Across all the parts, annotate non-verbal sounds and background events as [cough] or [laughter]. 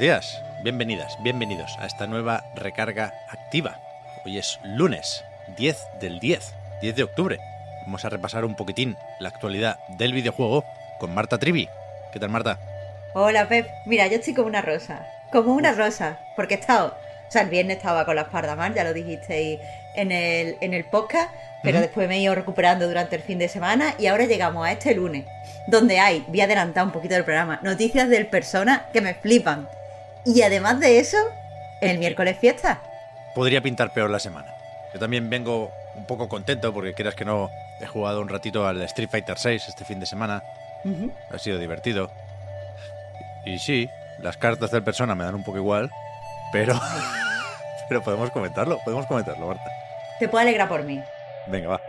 Días, bienvenidas, bienvenidos a esta nueva recarga activa. Hoy es lunes 10 del 10, 10 de octubre. Vamos a repasar un poquitín la actualidad del videojuego con Marta Trivi. ¿Qué tal, Marta? Hola, Pep. Mira, yo estoy como una rosa. Como una rosa. Porque he estado. O sea, el viernes estaba con la espalda mal, ya lo dijisteis en el, en el podcast. Pero después me he ido recuperando durante el fin de semana. Y ahora llegamos a este lunes. Donde hay, voy a adelantar un poquito del programa, noticias del persona que me flipan. Y además de eso, el miércoles fiesta. Podría pintar peor la semana. Yo también vengo un poco contento porque quieras que no he jugado un ratito al Street Fighter 6 este fin de semana. Ha sido divertido. Y sí, las cartas del persona me dan un poco igual, pero [laughs] pero podemos comentarlo, podemos comentarlo, Marta. Te puedo alegrar por mí. Venga, va.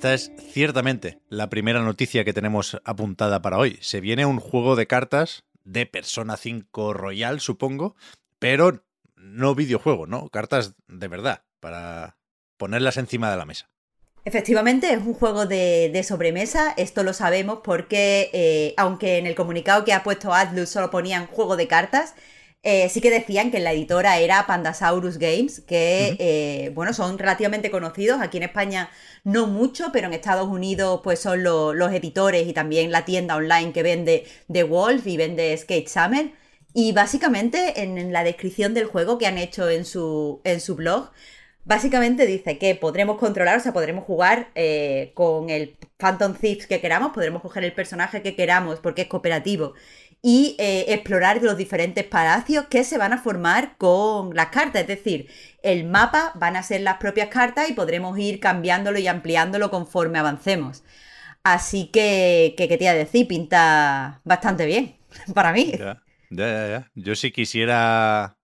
Esta es ciertamente la primera noticia que tenemos apuntada para hoy. Se viene un juego de cartas de Persona 5 Royal, supongo, pero no videojuego, ¿no? Cartas de verdad, para ponerlas encima de la mesa. Efectivamente, es un juego de, sobremesa, esto lo sabemos porque eh, aunque en el comunicado que ha puesto Atlus solo ponían juego de cartas, eh, sí que decían que la editora era Pandasaurus Games, que eh, bueno, son relativamente conocidos. Aquí en España no mucho, pero en Estados Unidos pues son lo- los editores y también la tienda online que vende The Wolf y vende Skate Summer. Y básicamente en, en la descripción del juego que han hecho en su, en su blog, básicamente dice que podremos controlar, o sea, podremos jugar eh, con el Phantom Thieves que queramos, podremos coger el personaje que queramos porque es cooperativo y eh, explorar los diferentes palacios que se van a formar con las cartas. Es decir, el mapa van a ser las propias cartas y podremos ir cambiándolo y ampliándolo conforme avancemos. Así que, ¿qué te iba a decir? Pinta bastante bien [laughs] para mí. Ya, ya, ya. Yo sí quisiera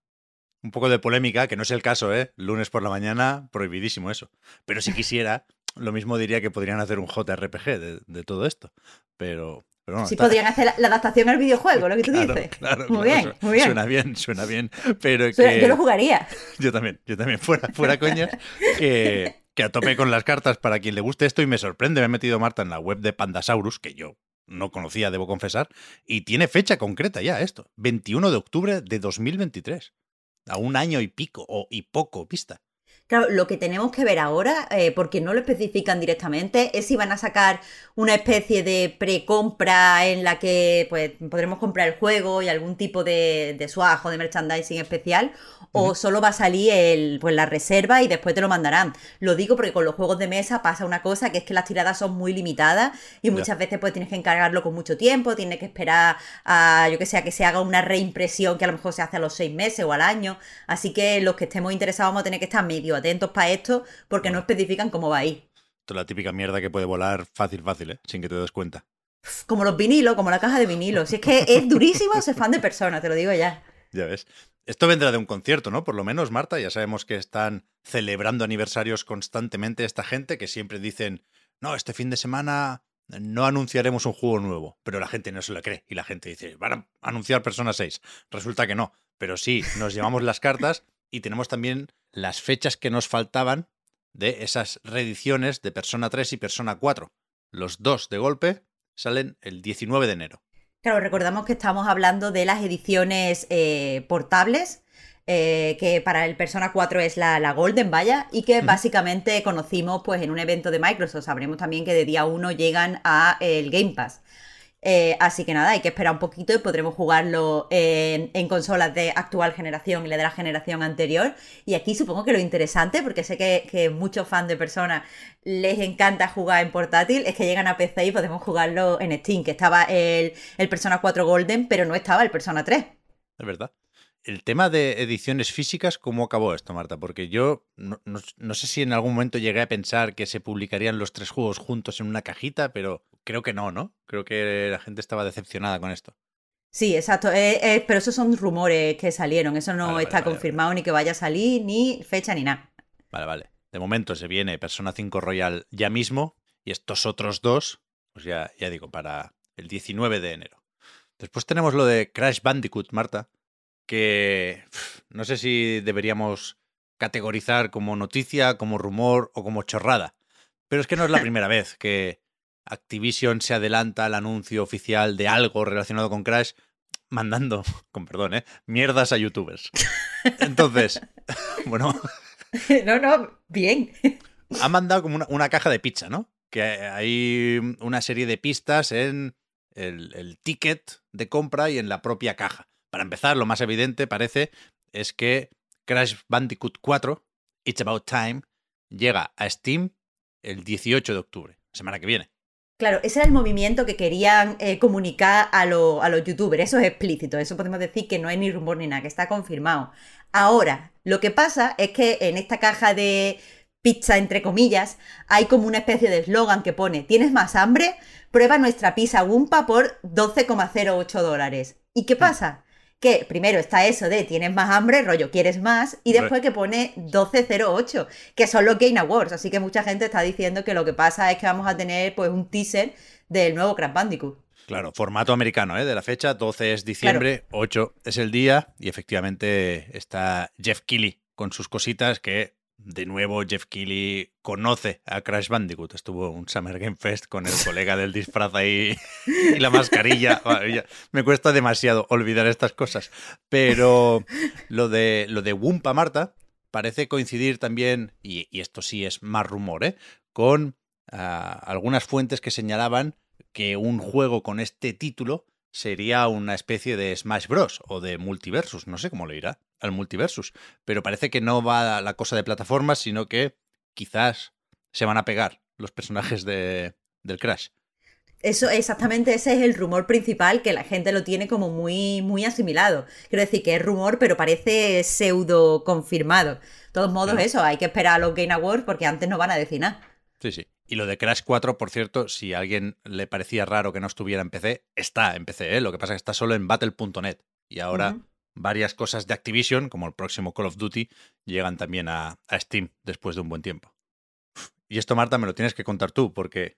un poco de polémica, que no es el caso, ¿eh? Lunes por la mañana, prohibidísimo eso. Pero si quisiera, lo mismo diría que podrían hacer un JRPG de todo esto. Pero, pero bueno, Sí, está- podrían hacer la, la adaptación al videojuego, lo que tú claro, dices. claro, muy claro, bien, muy bien. Suena bien, suena bien. Pero Suena- que... Yo lo jugaría. [laughs] Yo también, yo también, fuera, fuera coñas, que, que a tope con las cartas para quien le guste esto y me sorprende, me he metido Marta en la web de Pandasaurus, que yo no conocía, debo confesar, y tiene fecha concreta ya esto, 21 de octubre de 2023, a un año y pico, o y poco vista. Claro, lo que tenemos que ver ahora, eh, porque no lo especifican directamente, es si van a sacar una especie de precompra en la que pues podremos comprar el juego y algún tipo de, de swag o de merchandising especial, o solo va a salir el, pues, la reserva y después te lo mandarán. Lo digo porque con los juegos de mesa pasa una cosa, que es que las tiradas son muy limitadas y muchas veces pues tienes que encargarlo con mucho tiempo, tienes que esperar a, yo que sé, a que se haga una reimpresión que a lo mejor se hace a los seis meses o al año. Así que los que estemos interesados vamos a tener que estar medio atentos para esto porque no especifican cómo va a ir. Esto es la típica mierda que puede volar fácil, fácil, ¿eh? sin que te des cuenta. Como los vinilos, como la caja de vinilos. Si es que es durísimo ser fan de personas, te lo digo ya. [laughs] Ya ves. Esto vendrá de un concierto, ¿no? Por lo menos, Marta, ya sabemos que están celebrando aniversarios constantemente esta gente que siempre dicen, no, este fin de semana no anunciaremos un juego nuevo, pero la gente no se lo cree y la gente dice, van a anunciar Persona 6. Resulta que no, pero sí, nos llevamos las cartas y tenemos también las fechas que nos faltaban de esas reediciones de Persona 3 y Persona 4. Los dos de golpe salen el 19 de enero. Claro, recordamos que estamos hablando de las ediciones eh, portables, eh, que para el Persona 4 es la, la Golden, vaya, y que básicamente conocimos pues en un evento de Microsoft. Sabremos también que de día 1 llegan a el Game Pass. Eh, así que nada, hay que esperar un poquito y podremos jugarlo en, consolas de actual generación y la de la generación anterior. Y aquí supongo que lo interesante, porque sé que, que muchos fans de personas les encanta jugar en portátil, es que llegan a PC y podemos jugarlo en Steam, que estaba el, el Persona 4 Golden, pero no estaba el Persona 3. Es verdad. El tema de ediciones físicas, ¿cómo acabó esto, Marta? Porque yo no, no, sé si en algún momento llegué a pensar que se publicarían los tres juegos juntos en una cajita, pero creo que no, ¿no? Creo que la gente estaba decepcionada con esto. Sí, exacto. Eh, eh, pero esos son rumores que salieron. Eso no Vale, está vale, vale, confirmado ni que vaya a salir, ni fecha ni nada. Vale, vale. De momento se viene Persona 5 Royal ya mismo y estos otros dos, pues ya, ya digo, para el 19 de enero. Después tenemos lo de Crash Bandicoot, Marta, que no sé si deberíamos categorizar como noticia, como rumor o como chorrada. Pero es que no es la primera vez que Activision se adelanta al anuncio oficial de algo relacionado con Crash mandando, [laughs] con perdón, ¿eh? mierdas a youtubers. Entonces, [laughs] bueno, no, no, bien. ha mandado como una, una caja de pizza, ¿no? Que hay una serie de pistas en el, el ticket de compra y en la propia caja. Para empezar, lo más evidente parece es que Crash Bandicoot 4, It's About Time, llega a Steam el 18 de octubre, semana que viene. Claro, ese era el movimiento que querían eh, comunicar a, lo- a los youtubers. Eso es explícito. Eso podemos decir que no es ni rumor ni nada, que está confirmado. Ahora, lo que pasa es que en esta caja de pizza, entre comillas, hay como una especie de eslogan que pone: ¿Tienes más hambre? Prueba nuestra pizza Wumpa por 12,08 dólares. ¿Y qué pasa? Que primero está eso de tienes más hambre, rollo, quieres más, y después que pone 1208, que son los Game Awards. Así que mucha gente está diciendo que lo que pasa es que vamos a tener pues un teaser del nuevo Crash Bandicoot. Claro, formato americano, ¿eh? De la fecha, 12 es diciembre, 8 es el día, y efectivamente está Jeff Keighley con sus cositas que, de nuevo, Jeff Keighley conoce a Crash Bandicoot. Estuvo un Summer Game Fest con el colega del disfraz ahí y la mascarilla. [laughs] Me cuesta demasiado olvidar estas cosas. Pero lo de, lo de Wumpa Marta parece coincidir también, y, y esto sí es más rumor, ¿eh? Con ah, algunas fuentes que señalaban que un juego con este título sería una especie de Smash Bros. o de Multiversus. No sé cómo le irá al Multiversus. Pero parece que no va la cosa de plataformas, sino que quizás se van a pegar los personajes de, del Crash. Eso, exactamente ese es el rumor principal que la gente lo tiene como muy, muy asimilado. Quiero decir que es rumor, pero parece pseudo confirmado. De todos modos, eso, hay que esperar a los Game Awards porque antes no van a decir nada. Sí, sí. Y lo de Crash 4, por cierto, si a alguien le parecía raro que no estuviera en PC, está en PC, ¿eh? Lo que pasa es que está solo en battle.net. Y ahora varias cosas de Activision, como el próximo Call of Duty, llegan también a, a Steam después de un buen tiempo. Y esto, Marta, me lo tienes que contar tú, porque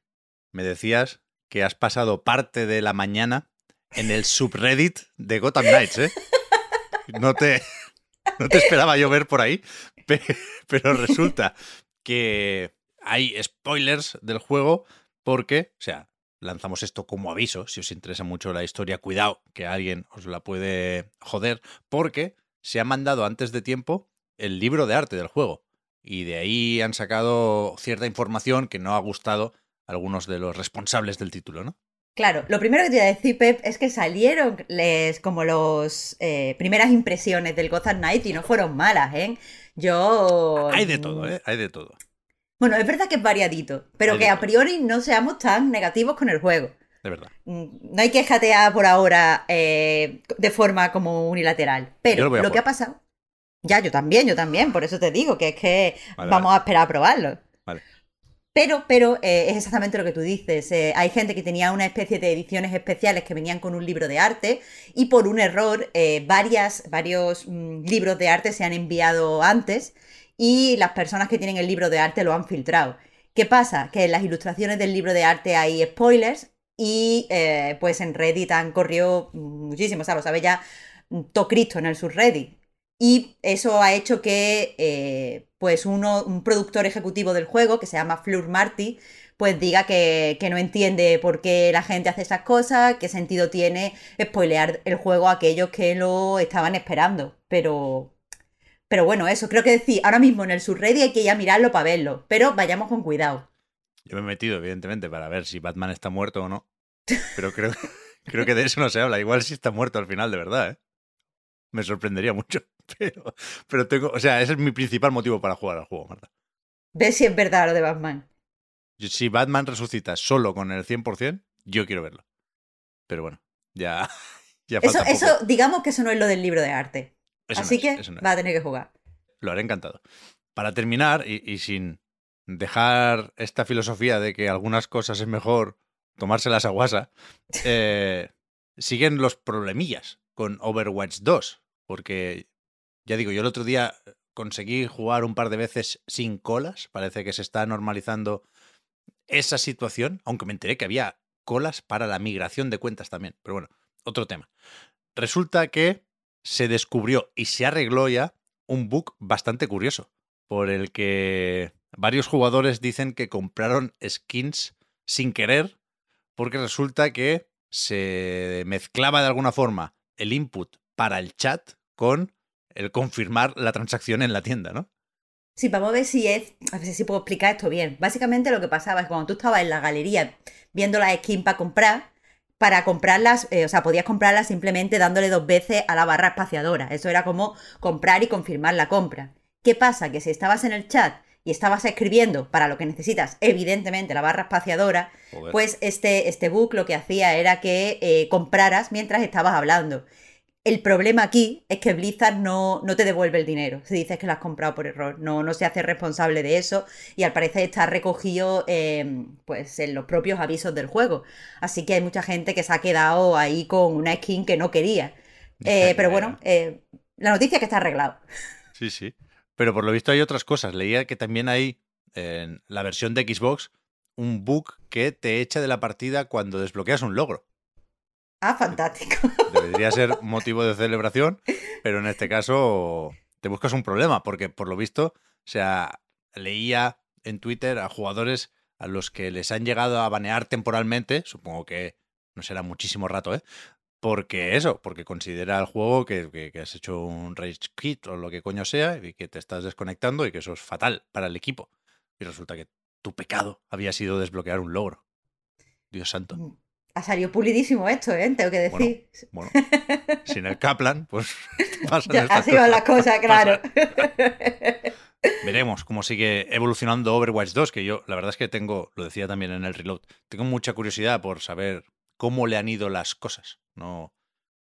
me decías que has pasado parte de la mañana en el subreddit de Gotham Knights, ¿eh? [laughs] No te, no te esperaba yo ver por ahí, pe- pero resulta que hay spoilers del juego porque, o sea, lanzamos esto como aviso, si os interesa mucho la historia, cuidado, que alguien os la puede joder, porque se ha mandado antes de tiempo el libro de arte del juego. Y de ahí han sacado cierta información que no ha gustado a algunos de los responsables del título, ¿no? Claro, lo primero que te iba a decir, Pep, es que salieron les, como los eh, primeras impresiones del Gotham Knight y no fueron malas, ¿eh? Yo... Hay de todo, ¿eh? Hay de todo. Bueno, es verdad que es variadito, pero que a priori no seamos tan negativos con el juego. De verdad. Mm, No hay que jatear por ahora eh, de forma como unilateral. Pero lo que ha pasado. Ya, yo también, yo también. Por eso te digo que es que Vale, vamos a esperar a probarlo. Vale. Pero, pero eh, es exactamente lo que tú dices. Eh, hay gente que tenía una especie de ediciones especiales que venían con un libro de arte y por un error eh, varias, varios mm, libros de arte se han enviado antes y las personas que tienen el libro de arte lo han filtrado. ¿Qué pasa? Que en las ilustraciones del libro de arte hay spoilers y eh, pues en Reddit han corrido muchísimo, o sea, lo sabe ya todo Cristo en el subreddit. Y eso ha hecho que eh, pues uno, un productor ejecutivo del juego, que se llama Fleur Marty, pues diga que, que no entiende por qué la gente hace esas cosas, qué sentido tiene spoilear el juego a aquellos que lo estaban esperando. Pero, pero bueno, eso, creo que decir, ahora mismo en el subreddit hay que ir a mirarlo para verlo, pero vayamos con cuidado. Yo me he metido, evidentemente, para ver si Batman está muerto o no. Pero creo, [laughs] creo que de eso no se habla. Igual si está muerto al final, de verdad, ¿eh? Me sorprendería mucho. [laughs] Pero, pero tengo, o sea, ese es mi principal motivo para jugar al juego, Marta. Ves si es verdad lo de Batman. Si Batman resucita solo con el 100%, yo quiero verlo. Pero bueno, ya, [laughs] ya Eso, poco. eso, digamos que eso no es lo del libro de arte. Eso no Así es, que eso no es. va a tener que jugar. Lo haré encantado. Para terminar, y, y sin dejar esta filosofía de que algunas cosas es mejor tomárselas a guasa, [laughs] eh, siguen los problemillas con Overwatch 2. Porque, ya digo, yo el otro día conseguí jugar un par de veces sin colas. Parece que se está normalizando esa situación, aunque me enteré que había colas para la migración de cuentas también. Pero bueno, otro tema. Resulta que se descubrió y se arregló ya un bug bastante curioso, por el que varios jugadores dicen que compraron skins sin querer, porque resulta que se mezclaba de alguna forma el input para el chat con el confirmar la transacción en la tienda, ¿no? Sí, vamos a ver si es. A ver si puedo explicar esto bien. Básicamente lo que pasaba es que cuando tú estabas en la galería viendo las skins para comprar, para comprarlas, eh, o sea, podías comprarlas simplemente dándole dos veces a la barra espaciadora. Eso era como comprar y confirmar la compra. ¿Qué pasa? Que si estabas en el chat y estabas escribiendo para lo que necesitas, evidentemente, la barra espaciadora, Joder. pues este, este bug lo que hacía era que eh, compraras mientras estabas hablando. El problema aquí es que Blizzard no, no te devuelve el dinero si dices que lo has comprado por error. No, no se hace responsable de eso y al parecer está recogido eh, pues en los propios avisos del juego. Así que hay mucha gente que se ha quedado ahí con una skin que no quería. Eh, pero bueno, eh, la noticia es que está arreglado. Sí, sí. Pero por lo visto hay otras cosas. Leía que también hay en la versión de Xbox un bug que te echa de la partida cuando desbloqueas un logro. Ah, fantástico. [laughs] Debería ser motivo de celebración, pero en este caso te buscas un problema, porque por lo visto, o sea, leía en Twitter a jugadores a los que les han llegado a banear temporalmente, supongo que no será muchísimo rato, ¿eh? Porque eso, porque considera el juego que, que- que has hecho un rage quit o lo que coño sea y que te estás desconectando y que eso es fatal para el equipo. Y resulta que tu pecado había sido desbloquear un logro. Dios santo. Ha salido pulidísimo esto, ¿eh? Tengo que decir. Bueno, sin el Kaplan, pues [laughs] pasan Ya, estas así van las cosas. cosas, claro. Veremos cómo sigue evolucionando Overwatch 2, que yo la verdad es que tengo, lo decía también en el reload, tengo mucha curiosidad por saber cómo le han ido las cosas. No,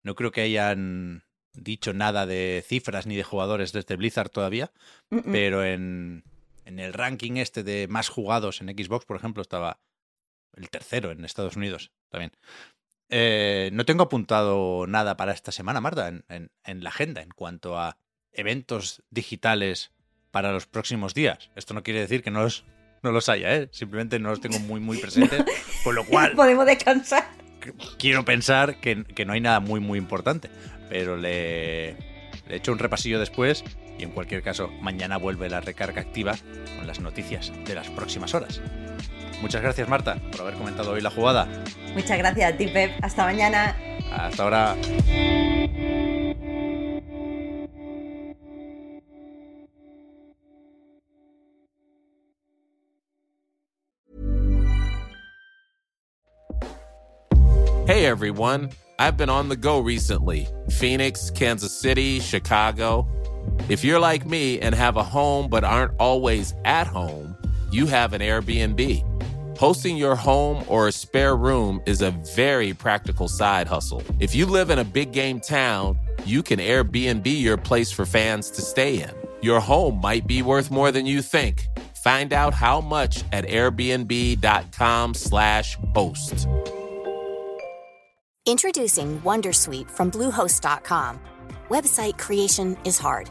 no creo que hayan dicho nada de cifras ni de jugadores desde Blizzard todavía, Mm, mm. pero en, en el ranking este de más jugados en Xbox, por ejemplo, estaba el tercero en Estados Unidos también. Eh, no tengo apuntado nada para esta semana, Marta, en, en- en la agenda en cuanto a eventos digitales para los próximos días. Esto no quiere decir que no los, no los haya, ¿eh? simplemente no los tengo muy, muy presentes, [laughs] con lo cual Podemos descansar. quiero pensar que, que no hay nada muy, muy importante. Pero le, le echo un repasillo después y en cualquier caso, mañana vuelve la recarga activa con las noticias de las próximas horas. Muchas gracias, Marta, por haber comentado hoy la jugada. Muchas gracias a ti, Pep. Hasta mañana. Hasta ahora. Hey everyone, I've been on the go recently Phoenix, Kansas City, Chicago. If you're like me and have a home but aren't always at home, you have an Airbnb. Hosting your home or a spare room is a very practical side hustle. If you live in a big game town, you can Airbnb your place for fans to stay in. Your home might be worth more than you think. Find out how much at airbnb.com/slash host. Introducing Wondersuite from Bluehost.com. Website creation is hard,